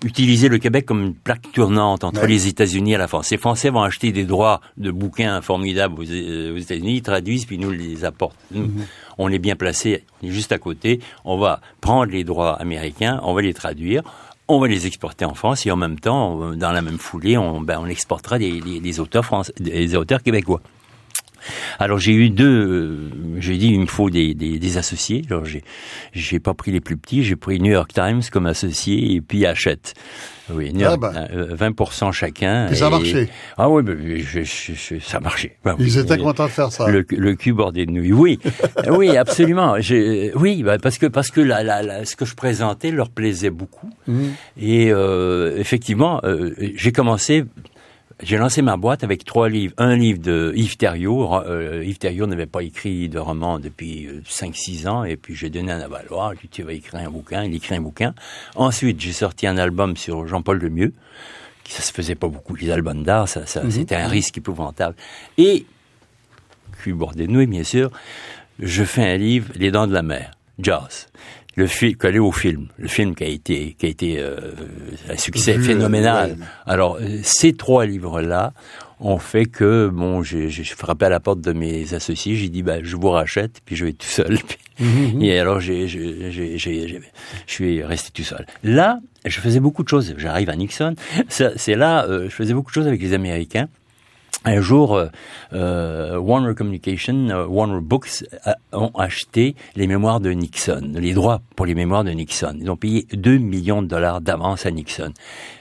utiliser le Québec comme une plaque tournante entre les États-Unis et la France. Les Français vont acheter des droits de bouquins formidables aux, euh, États-Unis, ils traduisent puis nous les apportent. Mhm. On est bien placé, on est juste à côté. On va prendre les droits américains, on va les traduire on va les exporter en France et en même temps, dans la même foulée, on, ben, on exportera des, des auteurs français, des auteurs québécois. Alors j'ai eu deux, euh, j'ai dit il me faut des, des, des associés. Alors j'ai j'ai pas pris les plus petits, j'ai pris New York Times comme associé et puis Hachette. Oui, ah ben. 20% euh, chacun. Et ça a marché. Ah oui, je, je, ça a marché. Ben Ils étaient contents de faire ça. Le, le cul bordé de nouilles. Oui, oui, absolument. oui, bah, parce que parce que la, la, ce que je présentais leur plaisait beaucoup. Mhm. Et euh, effectivement, euh, j'ai commencé j'ai lancé ma boîte avec trois livres. Un livre de Yves Thériault. Euh, Yves Thériault n'avait pas écrit de roman depuis 5-6 euh, ans. Et puis j'ai donné un avaloir. J'ai dit, tu vas écrire un bouquin. Il écrit un bouquin. Ensuite, j'ai sorti un album sur Jean-Paul Lemieux. Qui, ça se faisait pas beaucoup, les albums d'art. Ça, ça mhm. C'était un risque épouvantable. Et, puis bordé de bien sûr, je fais un livre, Les Dents de la Mer. Jaws le film collé au film, le film qui a été qui a été euh, un succès phénoménal. Alors ces trois livres là ont fait que bon, j'ai frappé à la porte de mes associés, j'ai dit ben je vous rachète puis je vais tout seul. Mhm. Et alors j'ai je suis resté tout seul. Là, je faisais beaucoup de choses. J'arrive à Nixon. C'est là, euh, je faisais beaucoup de choses avec les Américains un jour, euh, euh, Warner Communication, euh, Warner Books ont acheté les mémoires de Nixon, les droits pour les mémoires de Nixon. Ils ont payé 2 millions de dollars d'avance à Nixon.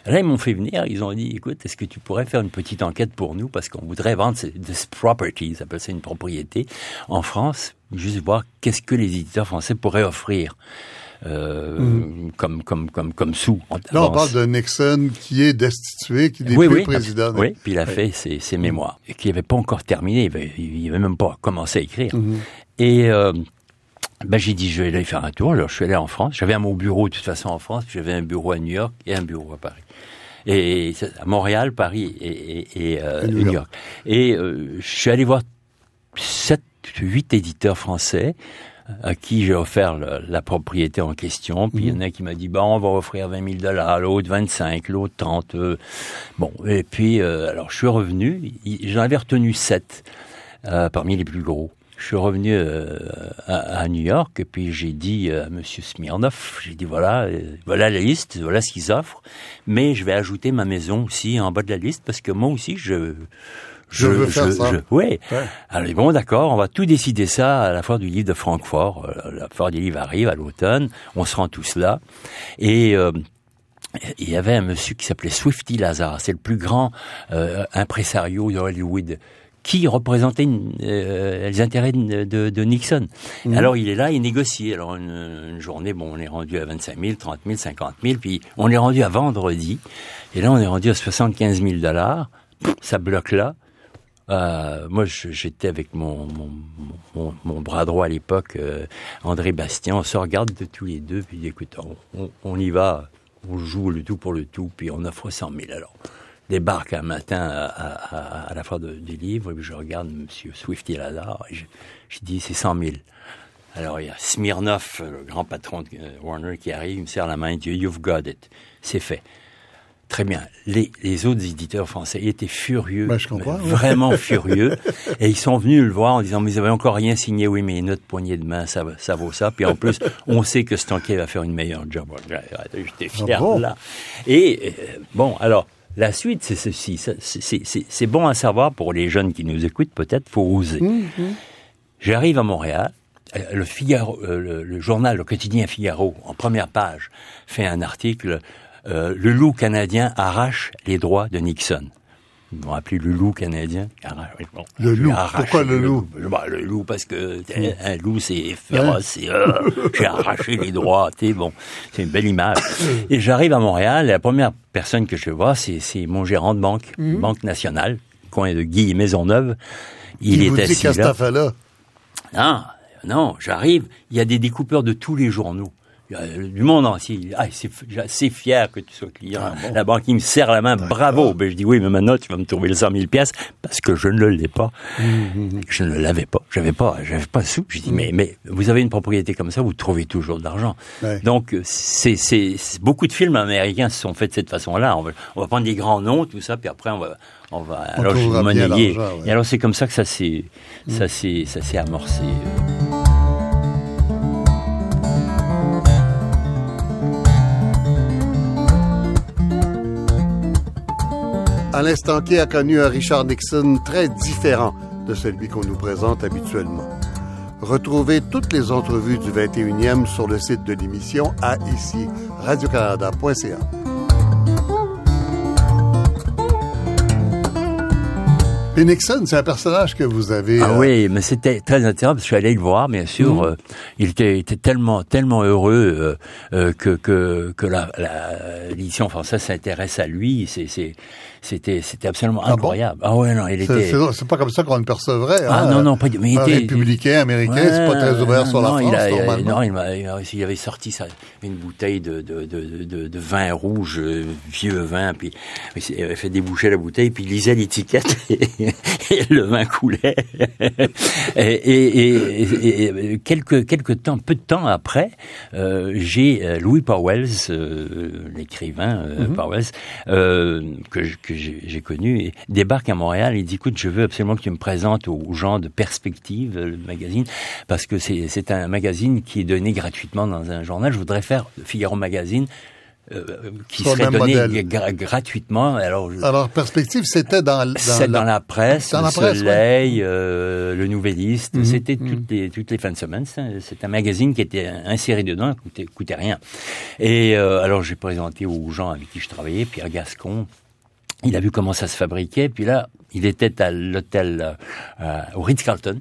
Là, ils m'ont fait venir, ils ont dit, écoute, est-ce que tu pourrais faire une petite enquête pour nous? Parce qu'on voudrait vendre this property, ça s'appelle ça une propriété, en France, juste voir qu'est-ce que les éditeurs français pourraient offrir. Euh, comme comme comme comme sous. Là, on parle de Nixon qui est destitué, qui n'est plus président. Oui, puis il a fait ses, ses mémoires, et qui n'avait pas encore terminé, il n'avait même pas commencé à écrire. Et euh, ben, j'ai dit, je vais aller faire un tour. Alors, je suis allé en France. J'avais mon bureau, de toute façon, en France. J'avais un bureau à New York et un bureau à Paris. Et à Montréal, Paris et, et, euh, New, York. Et euh, je suis allé voir sept, huit éditeurs français à qui j'ai offert la propriété en question. Puis il y en a qui m'a dit, bon, on va offrir 20 000 dollars, l'autre 25, l'autre 30. Euh. bon, et puis, alors je suis revenu, j'en avais retenu sept parmi les plus gros je suis revenu euh, à, New York et puis j'ai dit à Monsieur Smirnov, j'ai dit voilà, euh, voilà la liste, voilà ce qu'ils offrent, mais je vais ajouter ma maison aussi en bas de la liste parce que moi aussi je je, veux faire ça. ouais. Alors bon, d'accord, on va tout décider ça à la foire du livre de Francfort. Euh, la foire du livre arrive à l'automne, on se rend tous là et il y avait un monsieur qui s'appelait Swifty Lazar, c'est le plus grand euh, impresario de Hollywood qui représentait euh, les intérêts de, Nixon. Mhm. Alors il est là, il négocie. Alors une, journée, bon, on est rendu à 25 000, 30 000, 50 000, puis on est rendu à vendredi, et là on est rendu à 75 000 dollars. Ça bloque là. Euh, moi, j'étais avec mon, mon, bras droit à l'époque, euh, André Bastien. On se regarde de tous les deux, puis écoute, on, on, y va, on joue le tout pour le tout, puis on offre 100 000. Alors, débarque un matin à, la fois des livres, et je regarde Monsieur Swifty Lazar, et je, je dis c'est 100 000. Alors il y a Smirnov, le grand patron de euh, Warner, qui arrive, il me serre la main, il dit You've got it. C'est fait. Très bien. Les, les, autres éditeurs français étaient furieux, je comprends, vraiment furieux, et ils sont venus le voir en disant mais vous avez encore rien signé, oui mais notre poignée de main ça, ça vaut ça. Puis en plus on sait que Stanquet va faire une meilleure job. J'étais fier ah là. Et euh, bon alors la suite, c'est ceci. C'est bon à savoir pour les jeunes qui nous écoutent, peut-être, faut oser. Mmh, mmh. J'arrive à Montréal. Euh, le Figaro, euh, le, journal, le quotidien Figaro, en première page, fait un article. Euh, le loup canadien arrache les droits de Nixon. Ils m'ont appelé le loup canadien. le loup. Pourquoi le, loup? bah, Le loup parce que un loup c'est féroce. Euh, j'ai arraché les droits. Bon, c'est une belle image. Et j'arrive à Montréal. Et la première personne que je vois, c'est mon gérant de banque, mhm. banque nationale, coin de Guy Maisonneuve. Il, est assis là. là. Non, non, j'arrive. Il y a des découpeurs de tous les journaux du monde entier. Ah, c'est fier que tu sois client. Ah, la banque, il me serre la main, bravo. Ben, je dis oui, mais maintenant, tu vas me trouver les 100 000 pièces parce que je ne l'ai pas. Mmh, mmh, mmh. Je ne l'avais pas. J'avais pas, j'avais pas sous. Je dis, mais, mais vous avez une propriété comme ça, vous trouvez toujours de l'argent. Donc, c'est, c'est, beaucoup de films américains se sont faits de cette façon-là. On va, on va prendre des grands noms, tout ça, puis après, on va, on va, alors, je Et alors, c'est comme ça que ça s'est, ça s'est, ça s'est amorcé. Alain Stanquet a connu un Richard Nixon très différent de celui qu'on nous présente habituellement. Retrouvez toutes les entrevues du 21e sur le site de l'émission à ici radiocanada.ca. Et Nixon, c'est un personnage que vous avez. Ah euh, oui, mais c'était très intéressant parce que je suis allé le voir, bien sûr. Mhm. Euh, il était, était, tellement, tellement heureux euh, que que que la l'édition française s'intéresse à lui. C'est c'était c'était absolument ah incroyable. ah ouais non, il était. C'est pas comme ça qu'on le percevrait. Ah hein. non non pas. Mais il était républicain américain, c'est pas très ouvert sur la France il a, normalement. Non, il, il avait sorti ça, une bouteille de de, de, de, de vin rouge, euh, vieux vin, puis il avait fait déboucher la bouteille, puis il lisait l'étiquette et, le vin coulait. et, et, et, quelques quelques temps, peu de temps après, euh, j'ai euh, Louis Powells, euh, l'écrivain euh, mm-hmm. Powells, que, que j'ai connu, et débarque à Montréal et dit, écoute, je veux absolument que tu me présentes aux gens de Perspective, le magazine, parce que c'est un magazine qui est donné gratuitement dans un journal. Je voudrais faire Figaro Magazine euh, qui serait donné gratuitement. Alors, alors perspective, c'était dans, dans, dans, la presse, dans le Soleil, euh, le Nouvelliste. Mhm. C'était toutes mhm. les toutes les fins de semaine. C'est un magazine qui était inséré dedans, coûtait, coûtait rien. Et euh, alors j'ai présenté aux gens avec qui je travaillais, Pierre Gascon, il a vu comment ça se fabriquait, puis là, il était à l'hôtel euh, au Ritz-Carlton,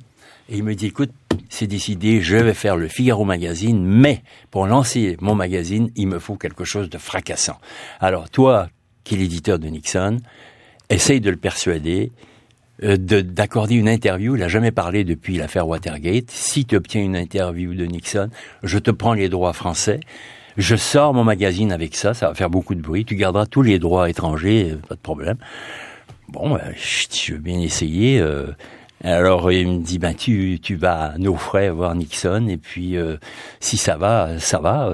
et il me dit, écoute, c'est décidé, je vais faire le Figaro Magazine, mais pour lancer mon magazine, il me faut quelque chose de fracassant. Alors toi, qui est l'éditeur de Nixon, essaye de le persuader euh, d'accorder une interview. Il n'a jamais parlé depuis l'affaire Watergate. Si tu obtiens une interview de Nixon, je te prends les droits français. Je sors mon magazine avec ça, ça va faire beaucoup de bruit. Tu garderas tous les droits étrangers, euh, pas de problème. Bon, ben, je, veux bien essayer. Euh. alors il me dit ben tu vas à nos frais voir Nixon et puis euh, si ça va ça va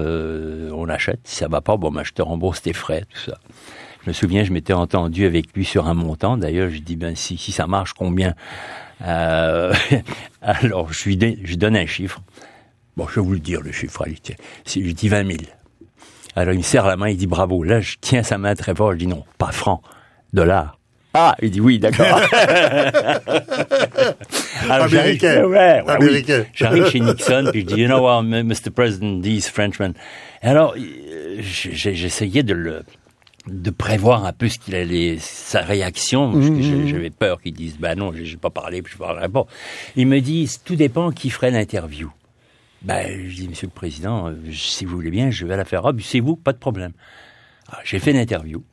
on achète si ça va pas bon ben je te rembourse tes frais tout ça. Je me souviens je m'étais entendu avec lui sur un montant d'ailleurs je dis ben si si ça marche combien? Alors je lui je donne un chiffre Bon, je vais vous le dire, le chiffre, allez, je dis 20 000. Alors, il me serre la main, il dit bravo. Là, je tiens sa main très fort, je dis non, pas francs, dollars. Ah, il dit oui, d'accord. Américain. Ouais, ouais, Américain. Oui. J'arrive chez Nixon, puis je dis, you know what, Mr. President, these Frenchmen. Alors, j'essayais de le, de prévoir un peu ce qu'il allait, sa réaction, que Mhm. j'avais peur qu'il dise, ben non, j'ai pas parlé, puis je parlerai pas. Il me dit, tout dépend qui ferait l'interview. Ben, je dis, Monsieur le Président, euh, si vous voulez bien, je vais la faire. Ah, puis c'est vous, pas de problème. Alors, J'ai fait l'interview.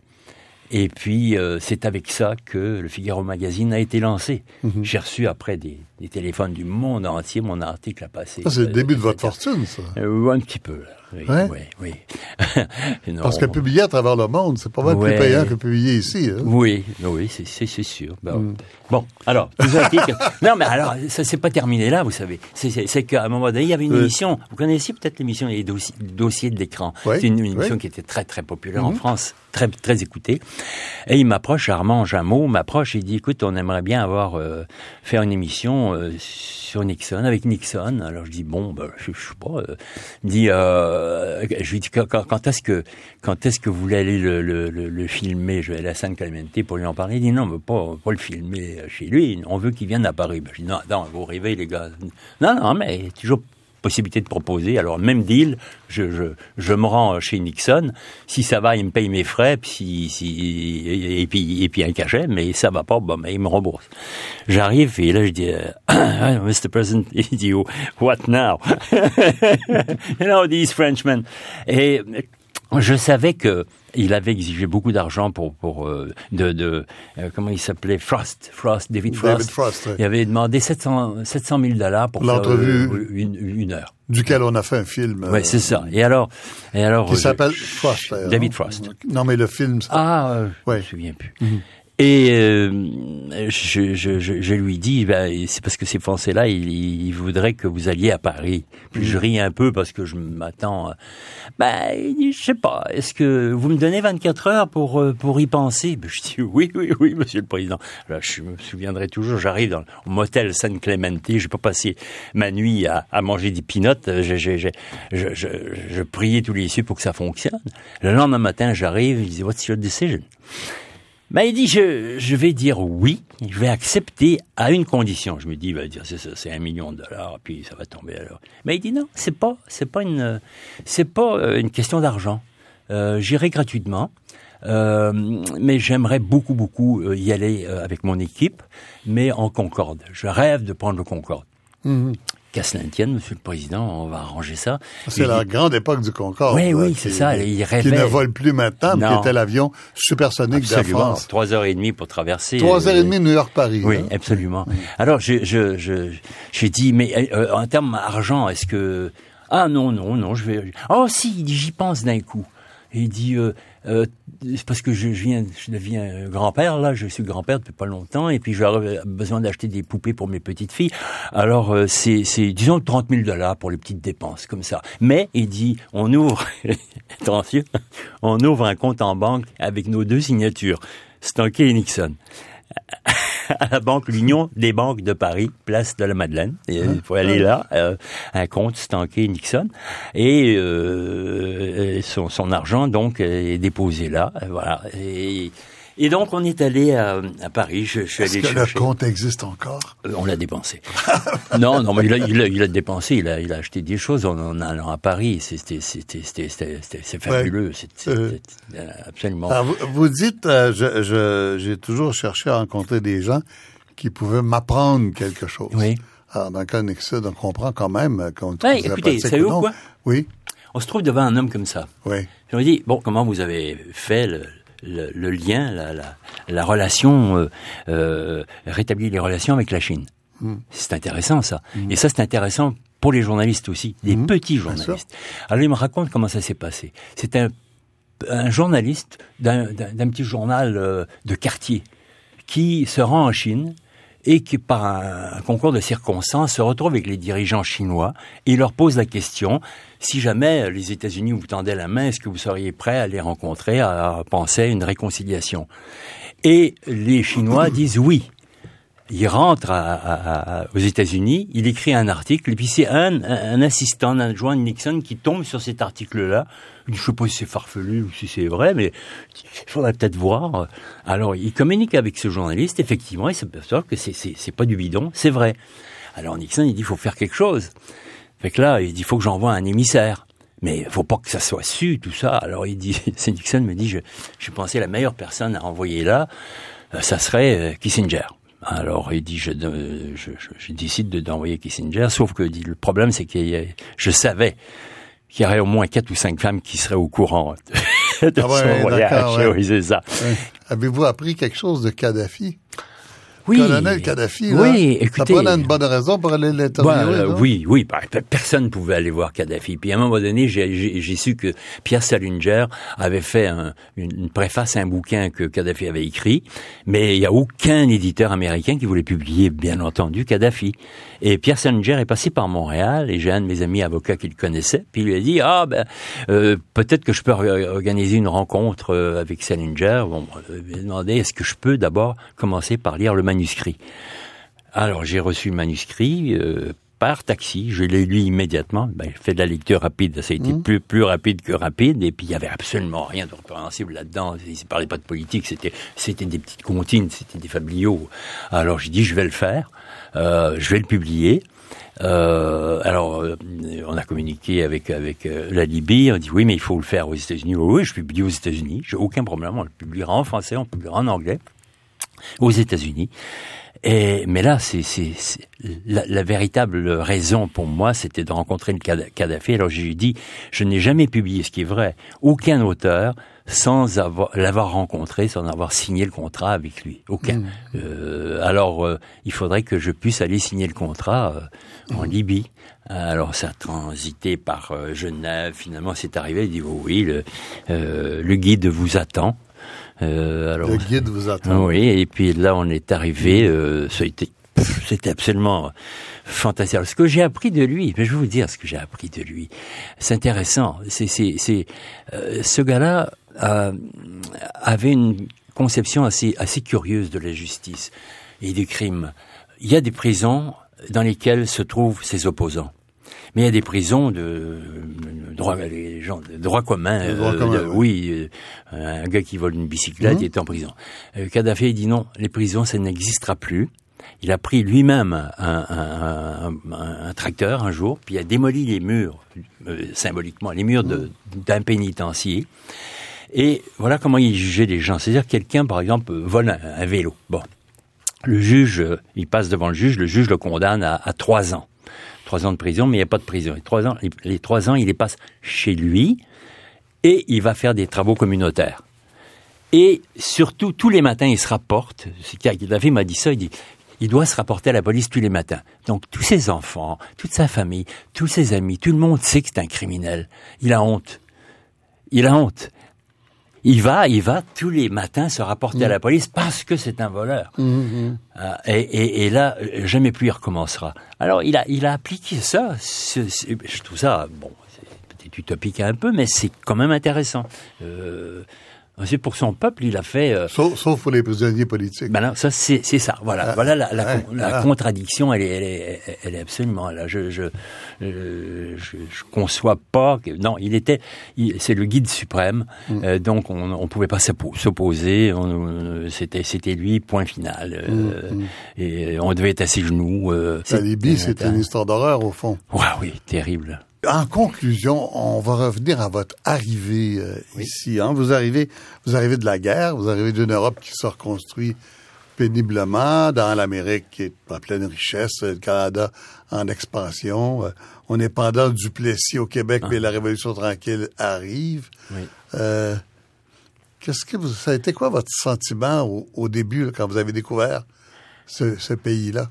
Et puis, euh, c'est avec ça que le Figaro Magazine a été lancé. Mhm. J'ai reçu après des, des téléphones du monde entier, mon article a passé. Ça, c'est le euh, début de votre fortune, ça. Un petit peu, là. Oui, Ouais? oui, oui. Non, Parce que publier à travers le monde, c'est pas mal Ouais. plus payant que publier ici. Hein? Oui, oui, c'est sûr. Bon, Mm. bon alors, que- non, mais alors, ça s'est pas terminé là, vous savez. C'est- qu'à un moment donné, il y avait une Oui. émission. Vous connaissez peut-être l'émission Les Dossi- Dossiers de l'écran. Oui, C'est une, une émission oui. qui était très très populaire en Mhm. France, très très écoutée. Et il m'approche, Armand Jameau m'approche et dit, écoute, on aimerait bien avoir euh, faire une émission euh, sur Nixon avec Nixon. Alors je dis bon, ben, je, je sais pas. euh, dit, euh, je lui dis quand, est-ce que quand est-ce que vous voulez aller le, filmer? Je vais aller à San Clemente pour lui en parler. Il dit non, mais pas pas le filmer chez lui. On veut qu'il vienne à Paris. Ben, je dis non, non, vous réveillez les gars. Non, non, mais toujours possibilité de proposer. Alors même deal, je, je, je me rends chez Nixon. Si ça va, il me paye mes frais, puis si, si et, puis et puis un cachet. Mais ça va pas, bon, mais il me rembourse. J'arrive et là je dis, euh, Mr. President, il dit What now? you know these Frenchmen. Je savais que il avait exigé beaucoup d'argent pour pour euh, de, de euh, comment il s'appelait? Frost Frost David Frost. David Frost, oui. Il avait demandé 700 700 000 dollars pour L'entrevue. euh, une, une heure. duquel on a fait un film. Ouais, c'est ça. Et alors et alors Qui je- s'appelle je- Frost. David? Frost. Non, mais le film, Ah, euh, je Ouais. me souviens plus. Et euh, je, je, je, je lui dis, ben, c'est parce que ces Français-là, ils, ils voudraient que vous alliez à Paris. Puis je ris un peu parce que je m'attends. Ben, je sais pas, est-ce que vous me donnez 24 heures pour euh, pour y penser? Ben, Je dis oui, oui, oui, Monsieur le Président. Là, je me souviendrai toujours. J'arrive dans le motel San Clemente. Je peux passer ma nuit à, à manger des pinottes. Je, je, je, je, je, je priais tous les cieux pour que ça fonctionne. Le lendemain matin, j'arrive. Il dit, What's your decision ben, il dit, je, je vais dire oui, je vais accepter à une condition. Je me dis, il va dire, c'est ça, c'est un million de dollars, puis ça va tomber alors. Mais il dit, non, c'est pas, c'est pas une, c'est pas euh, une question d'argent. Euh, J'irai gratuitement. Euh, mais j'aimerais beaucoup, beaucoup euh, y aller euh, avec mon équipe, mais en Concorde. Je rêve de prendre le Concorde. Mhm. Qu'à cela ne tienne, Monsieur le Président, on va arranger ça. C'est la grande époque du Concorde. Oui, oui, qui- c'est ça, il Qui rêvait. ne vole plus maintenant, mais qui était l'avion supersonique de la. France. Trois heures et demie pour traverser. Trois heures euh, et demie New York-Paris. Oui, hein. absolument. Alors, je, je, je, j'ai dit, mais euh, en termes d'argent, est-ce que... Ah non, non, non, je vais... Oh si, j'y pense d'un coup. Et il dit, euh, euh, parce que je, je viens, je deviens euh, grand-père, là, je suis grand-père depuis pas longtemps, et puis j'aurais besoin d'acheter des poupées pour mes petites filles. Alors, euh, c'est, c'est, disons, 30 000 dollars pour les petites dépenses, comme ça. Mais, il dit, on ouvre, attention, on ouvre un compte en banque avec nos deux signatures, Stanké et Nixon à la banque l'Union des banques de Paris, place de la Madeleine. Et, euh, Il faut aller là, euh, un compte Stanké Nixon, et euh, son, son argent donc est déposé là, voilà. Et, et donc on est allé à, à Paris. Je, je suis allé que le le chercher. compte existe encore? Euh, On l'a dépensé. non, non, mais il a, il a, il a dépensé, il a, il a acheté des choses en, en allant à Paris. C'était, c'est fabuleux. C'est, c'est- Euh. c'est, euh, absolument. Alors, vous, vous dites, euh, j'ai toujours cherché à rencontrer des gens qui pouvaient m'apprendre quelque chose. Oui. Alors, dans le cas de Nixon, on comprend quand même qu'on ouais, écoutez, savez-vous quoi? Oui. On se trouve devant un homme comme ça. Oui. Je me dis, bon, comment vous avez fait le, le, le lien, la, la, la relation, euh, euh, rétablir les relations avec la Chine. Mm. C'est intéressant ça. Et ça, c'est intéressant pour les journalistes aussi, des Mm. petits journalistes. Alors, il me raconte comment ça s'est passé. C'est un, un journaliste d'un d'un- d'un petit journal euh, de quartier qui se rend en Chine et qui, par un, concours de circonstances, se retrouve avec les dirigeants chinois et leur pose la question si jamais les États-Unis vous tendaient la main, est-ce que vous seriez prêt à les rencontrer, à penser à une réconciliation? Et les Chinois disent oui. Il rentre à- à- à- aux États-Unis, il écrit un article, et puis c'est un, un, assistant, un adjoint de Nixon qui tombe sur cet article-là. Je ne sais pas si c'est farfelu ou si c'est vrai, mais il faudrait peut-être voir. Alors, il communique avec ce journaliste, effectivement, il s'aperçoit que c'est, pas du bidon, c'est vrai. Alors Nixon, il dit, il faut faire quelque chose. Fait que là, il dit, il faut que j'envoie un émissaire. Mais faut pas que ça soit su, tout ça. Alors il dit, c'est Nixon me dit, je, je pensais la meilleure personne à envoyer là, euh, ça serait euh, Kissinger. Alors il dit, je, euh, je, je, je décide de- d'envoyer Kissinger, sauf que dit, le problème c'est que je savais qu'il y aurait au moins quatre ou cinq femmes qui seraient au courant de Ah ouais, son voyage. d'accord, ouais. Oui, c'est ça. Oui. Avez-vous appris quelque chose de Kadhafi? Oui, Colonel Kadhafi, là, oui, ça écoutez, prenait une bonne raison pour aller l'interviewer, Bah, oui, oui, bah, pe- personne ne pouvait aller voir Kadhafi. Puis à un moment donné, j'ai- su que Pierre Salinger avait fait un- une, préface à un bouquin que Kadhafi avait écrit, mais il n'y a aucun éditeur américain qui voulait publier, bien entendu, Kadhafi. Et Pierre Salinger est passé par Montréal, et j'ai un de mes amis avocats qui le connaissait, puis il lui a dit, ah ben, euh, peut-être que je peux or- organiser une rencontre euh, avec Salinger. Bon, euh, il m'a demandé, est-ce que je peux d'abord commencer par lire le manuscrit alors j'ai reçu le manuscrit euh, par taxi, je l'ai lu immédiatement. Ben, j'ai fait de la lecture rapide, ça a été plus plus rapide que rapide. Et puis il y avait absolument rien de répréhensible là-dedans. Il ne parlait pas de politique, c'était c'était des petites comptines, c'était des fabliaux. Alors j'ai dit je vais le faire, euh, je vais le publier. Euh, alors, euh, on a communiqué avec avec euh, la Libye. On dit oui, mais il faut le faire aux États-Unis. Oui, oui, je publie aux États-Unis. J'ai aucun problème. On le publiera en français, on le publiera en anglais aux États-Unis. Et, mais là, c'est, la, la véritable raison pour moi, c'était de rencontrer le Kadhafi. Alors j'ai dit, je n'ai jamais publié, ce qui est vrai, aucun auteur sans avoir, l'avoir rencontré, sans avoir signé le contrat avec lui. Aucun. Euh, alors, euh, il faudrait que je puisse aller signer le contrat euh, en Libye. Alors, ça a transité par Genève. Finalement, c'est arrivé. Il dit, oh oui, le, le guide vous attend. Euh, alors, Le guide vous attend. oui, et puis là, on est arrivé. Euh, c'était absolument fantastique. Alors, ce que j'ai appris de lui, mais je vais vous dire ce que j'ai appris de lui. C'est intéressant. C'est, c'est, euh, ce gars-là euh, avait une conception assez, assez curieuse de la justice et des crimes. Il y a des prisons dans lesquelles se trouvent ses opposants. Mais il y a des prisons de, de droit, les gens, de droit commun. De droit euh, de- oui. euh, un gars qui vole une bicyclette, Mhm. il est en prison. Euh, Kadhafi il dit non, les prisons, ça n'existera plus. Il a pris lui-même un, un- un- un- un tracteur un jour, puis il a démoli les murs, symboliquement, les murs de- d'un pénitencier. Et voilà comment il jugeait les gens. C'est-à-dire quelqu'un, par exemple, vole un, vélo. Bon, le juge, il passe devant le juge, le juge le condamne à, à trois ans. Trois ans de prison, mais il n'y a pas de prison. Les trois ans, trois ans, il les passe chez lui et il va faire des travaux communautaires. Et surtout, tous les matins, il se rapporte. Kadhafi m'a dit ça, il dit, il doit se rapporter à la police tous les matins. Donc, tous ses enfants, toute sa famille, tous ses amis, tout le monde sait que c'est un criminel. Il a honte. Il a honte. Il va, il va tous les matins se rapporter à la police parce que c'est un voleur. Mhm. Euh, et, et, et là, jamais plus il recommencera. Alors, il a, il a appliqué ça. C'est- je trouve ça, bon, c'est peut-être utopique un peu, mais c'est quand même intéressant. Euh, c'est pour son peuple, il a fait. euh, Sauf, sauf pour les prisonniers politiques. ben non, ça c'est c'est ça. Voilà, Ah, voilà la, la, la voilà. contradiction. Elle est, elle est, elle est absolument là. Je je euh, je, je conçois pas que non. Il était, il- c'est le guide suprême. Mm. euh, donc on on pouvait pas s'oppo- s'opposer. On- euh, C'était c'était lui. Point final. euh, Et on devait être à ses genoux. euh, Mm, La Libye, c'était- c'est une histoire d'horreur, au fond. Ouais, oui, terrible. En conclusion, on va revenir à votre arrivée euh, ici. Hein. Vous arrivez, vous arrivez de la guerre, vous arrivez d'une Europe qui se reconstruit péniblement dans l'Amérique qui est en pleine richesse, le Canada en expansion. Euh, on est pendant du Plessis au Québec, mais la Révolution tranquille arrive. Euh, qu'est-ce que vous, ça a été quoi votre sentiment au, début quand vous avez découvert ce pays-là?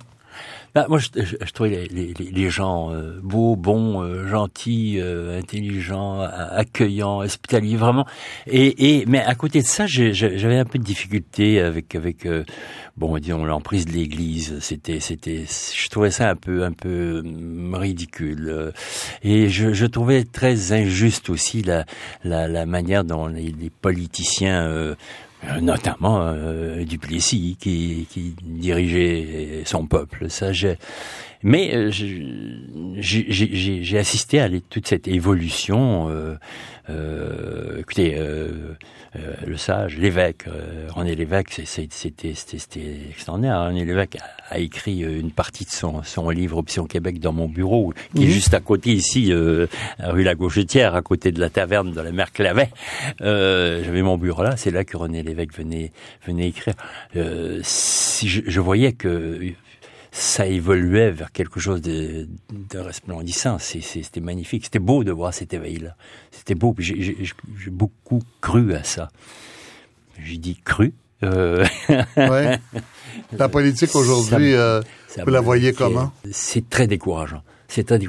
Bah, moi, je, je, trouvais les, les, les gens euh, beaux, bons, euh, gentils, euh, intelligents, accueillants, hospitaliers, vraiment. Et, et mais à côté de ça, j'avais un peu de difficulté avec avec bon, disons l'emprise de l'Église. C'était c'était, je trouvais ça un peu un peu hum, ridicule. Et je, je trouvais très injuste aussi la la, la manière dont les, les politiciens euh, notamment euh, Duplessis qui, qui dirigeait son peuple. Ça, mais euh, j'ai assisté à toute cette évolution. Euh, euh, écoutez, euh, euh, le sage, l'évêque, René Lévesque, c'était extraordinaire. René Lévesque a, a, écrit une partie de son, son livre Option Québec dans mon bureau, qui est juste à côté ici, rue La Gauchetière, à côté de la taverne de la mer Clavet. J'avais mon bureau là, c'est là que René Lévesque venait, venait écrire. si je, je voyais que ça évoluait vers quelque chose de, de resplendissant. C'était magnifique. C'était beau de voir cet éveil-là. C'était beau. J'ai beaucoup cru à ça. J'ai dit cru. Euh... Ouais. La politique aujourd'hui, euh, vous la voyez comment? C'est très décourageant. C'est un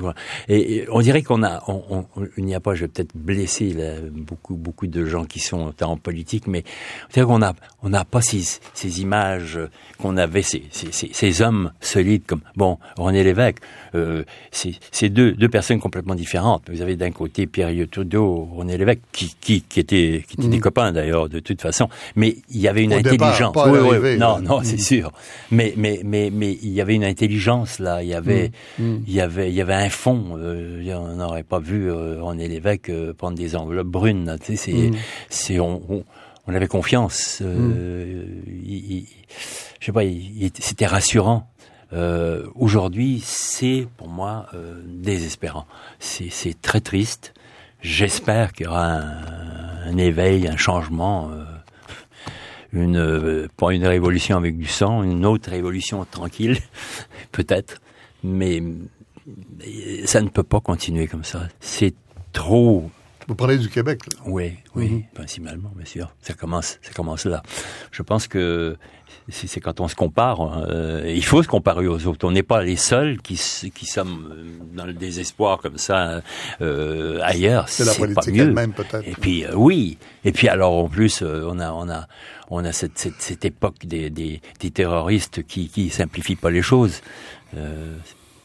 Et, on dirait qu'on a, on, il n'y a pas, je vais peut-être blesser beaucoup, beaucoup de gens qui sont en politique, mais on dirait qu'on a, on n'a pas ces, ces images qu'on avait, ces, ces, ces, hommes solides comme, bon, René Lévesque, euh, c'est deux, deux personnes complètement différentes. Vous avez d'un côté Pierre Trudeau, René Lévesque, qui, qui, qui étaient, qui étaient des mm. copains d'ailleurs, de toute façon, mais il y avait une intelligence. non, non, c'est mm. sûr. Mais, mais, mais, mais il y avait une intelligence là. Il y avait, mm. il y avait il y avait un fond. Euh, on n'aurait pas vu euh, René Lévesque euh, prendre des enveloppes brunes. Tu sais, c'est, mm. c'est on, on, avait confiance. Euh, mm. je sais pas, c'était rassurant. Aujourd'hui, c'est pour moi désespérant. C'est, c'est très triste. J'espère qu'il y aura un, un éveil, un changement une pas une révolution avec du sang, une autre révolution tranquille, peut-être, mais ça ne peut pas continuer comme ça. C'est trop. Vous parlez du Québec. Là. Oui, oui, mhm. principalement, bien sûr. Ça commence, ça commence là. Je pense que c'est quand on se compare, euh, il faut se comparer aux autres. On n'est pas les seuls qui, qui sommes dans le désespoir comme ça euh, ailleurs. C'est la politique elle-même peut-être. Et puis euh, oui. Et puis alors en plus, euh, on a on a on a cette, cette, cette époque des, des, des, terroristes qui qui simplifient pas les choses.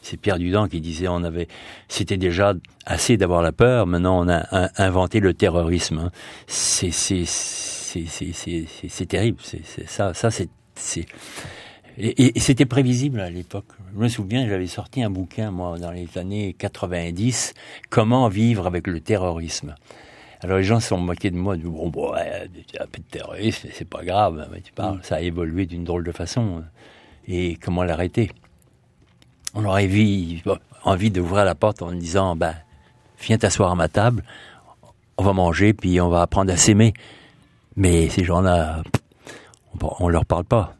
C'est Pierre Dudon qui disait on avait, c'était déjà assez d'avoir la peur. Maintenant, on a inventé le terrorisme. Hein. C'est c'est c'est terrible. C'est ça ça c'est c'est et, c'était prévisible à l'époque. Je me souviens, j'avais sorti un bouquin, moi, dans les années 90, Comment vivre avec le terrorisme. Alors les gens se sont moqués de moi, bon, bon ouais, un peu de terrorisme, c'est pas grave, mais tu parles, mm. ça a évolué d'une drôle de façon. Et comment l'arrêter? On aurait vu, envie d'ouvrir la porte en disant, ben, viens t'asseoir à ma table, on va manger, puis on va apprendre à s'aimer. Mais ces gens-là, on, leur parle pas.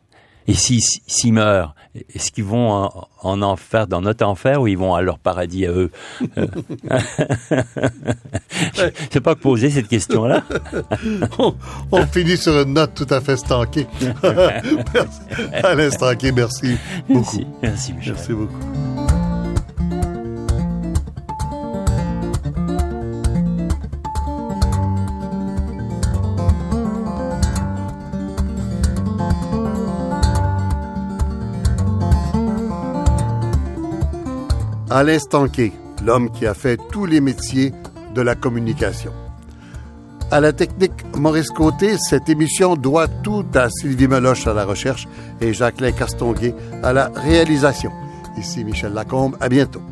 Et s'ils si, meurent, est-ce qu'ils vont en, enfer, dans notre enfer, ou ils vont à leur paradis à eux? C'est pas poser cette question-là. on, finit sur une note tout à fait stankée. Alain Stanquet, merci beaucoup. Merci, merci Michel. Merci beaucoup. Alain Stanquet, l'homme qui a fait tous les métiers de la communication. À la technique Maurice Côté, cette émission doit tout à Sylvie Meloche à la recherche et Jacqueline Castonguay à la réalisation. Ici Michel Lacombe, à bientôt.